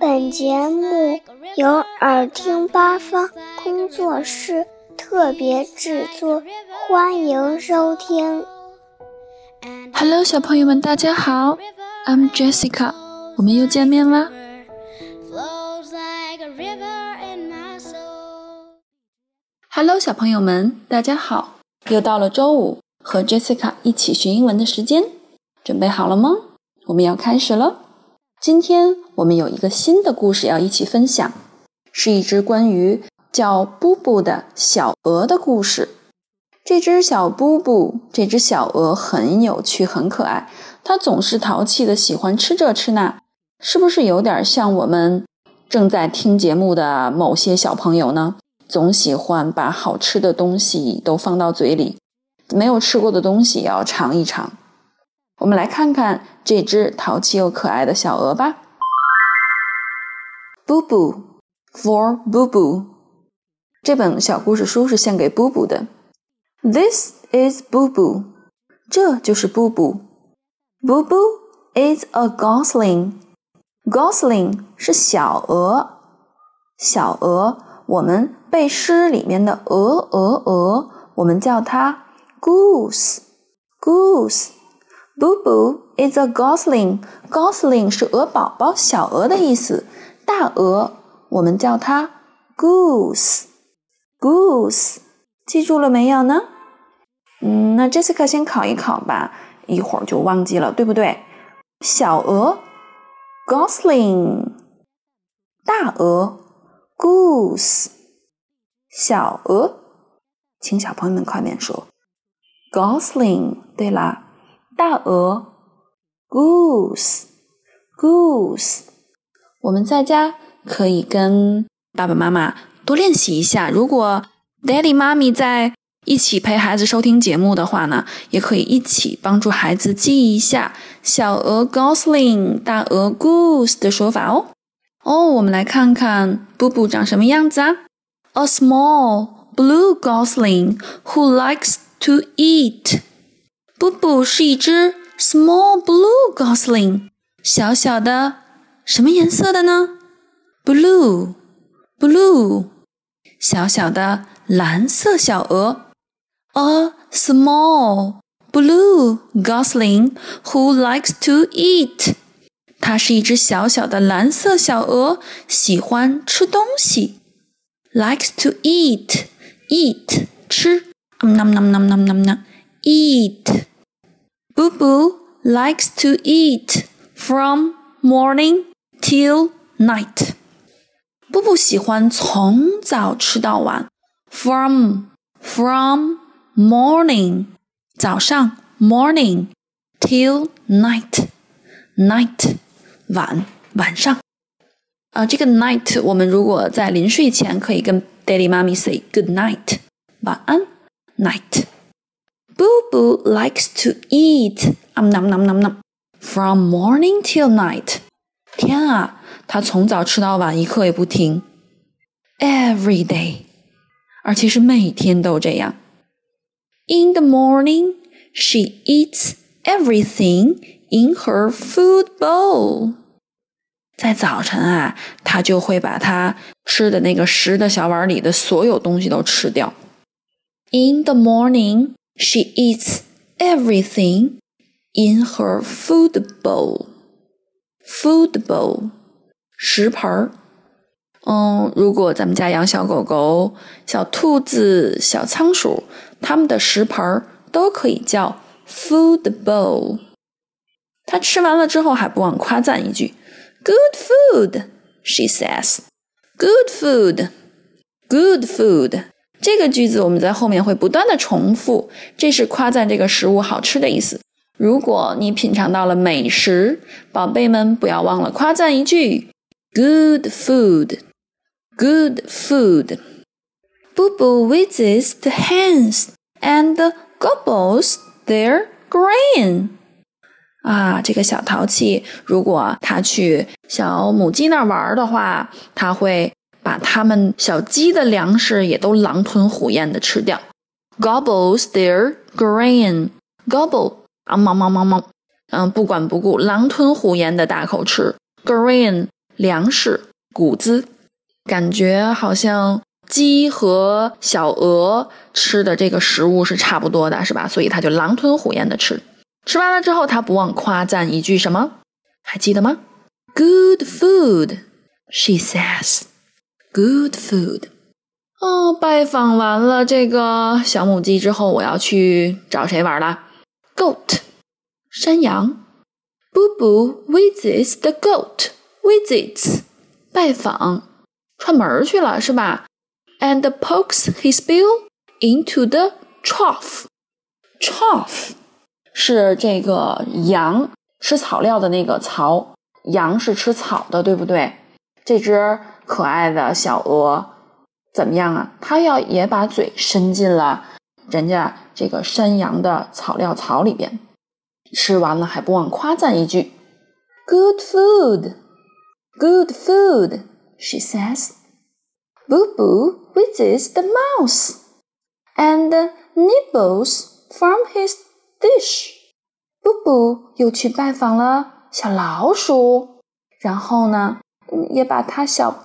本节目由耳听八方工作室特别制作，欢迎收听。Hello，小朋友们，大家好，I'm Jessica，我们又见面啦。Hello，小朋友们，大家好，又到了周五和 Jessica 一起学英文的时间，准备好了吗？我们要开始了。今天我们有一个新的故事要一起分享，是一只关于叫布布的小鹅的故事。这只小布布，这只小鹅很有趣，很可爱。它总是淘气的，喜欢吃这吃那，是不是有点像我们正在听节目的某些小朋友呢？总喜欢把好吃的东西都放到嘴里，没有吃过的东西也要尝一尝。我们来看看这只淘气又可爱的小鹅吧。Boo Boo，for Boo Boo，，这本小故事书是献给 Boo Boo 的。This is Boo Boo，，这就是 Boo Boo。Boo Boo is a gosling。gosling 是小鹅，小鹅。我们背诗里面的鹅鹅鹅，我们叫它 goose goose。Boo Boo is a gosling. Gosling 是鹅宝宝、小鹅的意思。大鹅我们叫它 goose。goose 记住了没有呢？嗯，那 Jessica 先考一考吧，一会儿就忘记了，对不对？小鹅 gosling，大鹅 goose，小鹅，请小朋友们快点说 gosling。对啦。大鹅，goose，goose。我们在家可以跟爸爸妈妈多练习一下。如果 daddy、妈咪在一起陪孩子收听节目的话呢，也可以一起帮助孩子记一下小鹅 gosling、大鹅 goose 的说法哦。哦，我们来看看布布长什么样子啊？A small blue gosling who likes to eat. 布布是一只 small blue gosling，小小的，什么颜色的呢？blue，blue，小小的蓝色小鹅。A small blue gosling who likes to eat，它是一只小小的蓝色小鹅，喜欢吃东西。likes to eat，eat 吃，nom nom nom nom nom nom eat。 Boo Boo likes to eat from morning till night. 布布喜欢从早吃到晚。From from morning 早上 morning till night night 晚晚上。啊，这个 night 我们如果在临睡前可以跟 daddy 妈咪 say good night 晚安 night。 Boo Boo likes to eat um nom nom nom nom from morning till night。天啊，他从早吃到晚，一刻也不停。Every day，而且是每天都这样。In the morning, she eats everything in her food bowl。在早晨啊，她就会把她吃的那个食的小碗里的所有东西都吃掉。In the morning, she eats everything in her food bowl. Food bowl，食盆儿。嗯，如果咱们家养小狗狗、小兔子、小仓鼠，它们的食盆儿都可以叫 food bowl。它吃完了之后还不忘夸赞一句：“Good food,” she says. “Good food, good food.” 这个句子我们在后面会不断的重复，这是夸赞这个食物好吃的意思。如果你品尝到了美食，宝贝们不要忘了夸赞一句：Good food, good food. Boo Boo visits the hens and gobbles their grain. 啊，这个小淘气，如果他去小母鸡那儿玩的话，他会。把它们小鸡的粮食也都狼吞虎咽的吃掉，gobbles their grain，gobble 啊，忙忙忙忙，嗯，不管不顾，狼吞虎咽的大口吃，grain 粮食谷子，感觉好像鸡和小鹅吃的这个食物是差不多的，是吧？所以它就狼吞虎咽的吃。吃完了之后，他不忘夸赞一句什么？还记得吗？Good food, she says. Good food. 哦，拜访完了这个小母鸡之后，我要去找谁玩了？Goat，山羊。Boo Boo visits the goat. Visits，拜访，串门去了是吧？And pokes his bill into the trough. Trough 是这个羊吃草料的那个槽，羊是吃草的，对不对？这只可爱的小鹅。怎么样啊？它要也把嘴伸进了人家这个山羊的草料槽里边，吃完了还不忘夸赞一句：“Good food, good food,” she says. Boo Boo visits the mouse and nibbles from his dish. 布布又去拜访了小老鼠，然后呢，也把他小。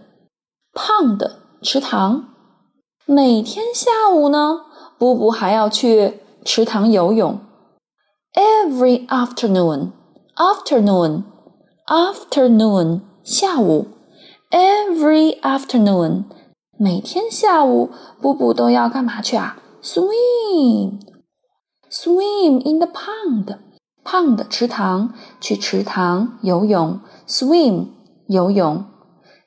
Pond 池塘，每天下午呢，布布还要去池塘游泳。Every afternoon, afternoon, afternoon 下午。Every afternoon 每天下午，布布都要干嘛去啊？Swim, swim in the pond. Pond 池塘，去池塘游泳。Swim 游泳。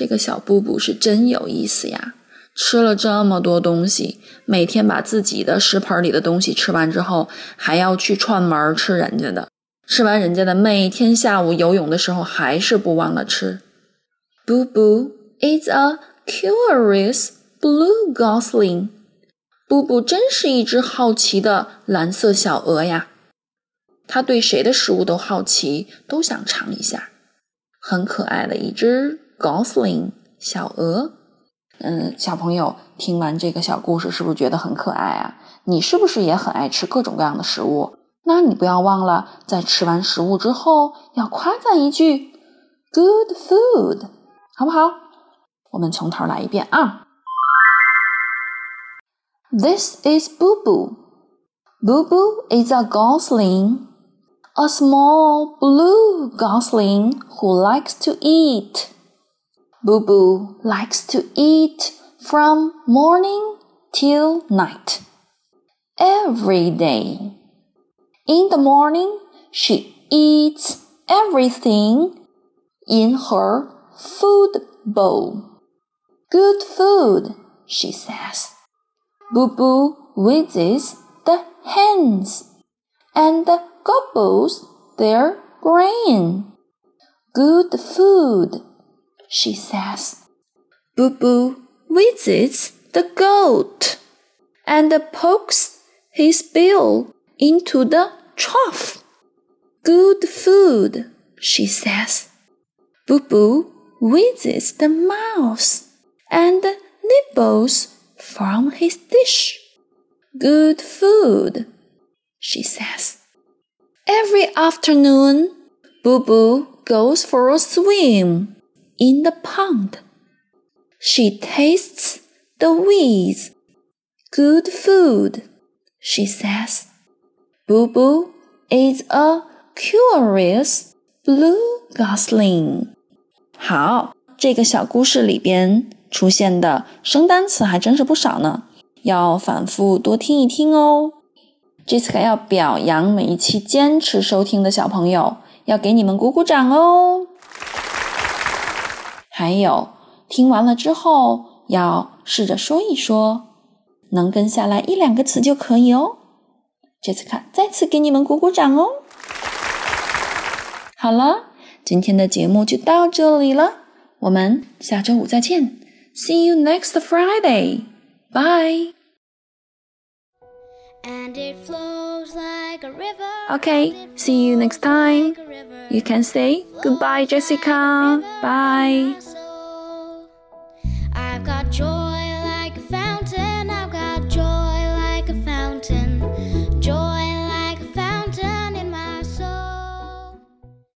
这个小布布是真有意思呀！吃了这么多东西，每天把自己的食盆里的东西吃完之后，还要去串门吃人家的。吃完人家的，每天下午游泳的时候还是不忘了吃。布布 is a curious blue gosling。布布真是一只好奇的蓝色小鹅呀！它对谁的食物都好奇，都想尝一下。很可爱的一只 gosling 小鹅，嗯，小朋友听完这个小故事，是不是觉得很可爱啊？你是不是也很爱吃各种各样的食物？那你不要忘了，在吃完食物之后要夸赞一句 “good food”，好不好？我们从头来一遍啊！This is Boo Boo. Boo Boo is a gosling. a small blue gosling who likes to eat. Boo Boo likes to eat from morning till night. Every day. In the morning, she eats everything in her food bowl. Good food, she says. Boo Boo visits the hens and gobbles their grain. Good food, she says. Boo Boo visits the goat and pokes his bill into the trough. Good food, she says. Boo Boo visits the mouse and nibbles from his dish. Good food, she says. Every afternoon, Boo Boo goes for a swim in the pond. She tastes the weeds. Good food, she says. Boo Boo is a curious blue gosling. 好， 这个小故事里边出现的生单词还真是不少呢，要反复多听一听哦。Jessica 要表扬每一期坚持收听的小朋友，要给你们鼓鼓掌哦。 还有，听完了之后要试着说一说，能跟下来一两个词就可以哦。Jessica 再次给你们鼓鼓掌哦。好了，今天的节目就到这里了，我们下周五再见。See you next Friday. Bye. And it flows like a river. Okay, see you next time. You can say goodbye, Jessica. Bye.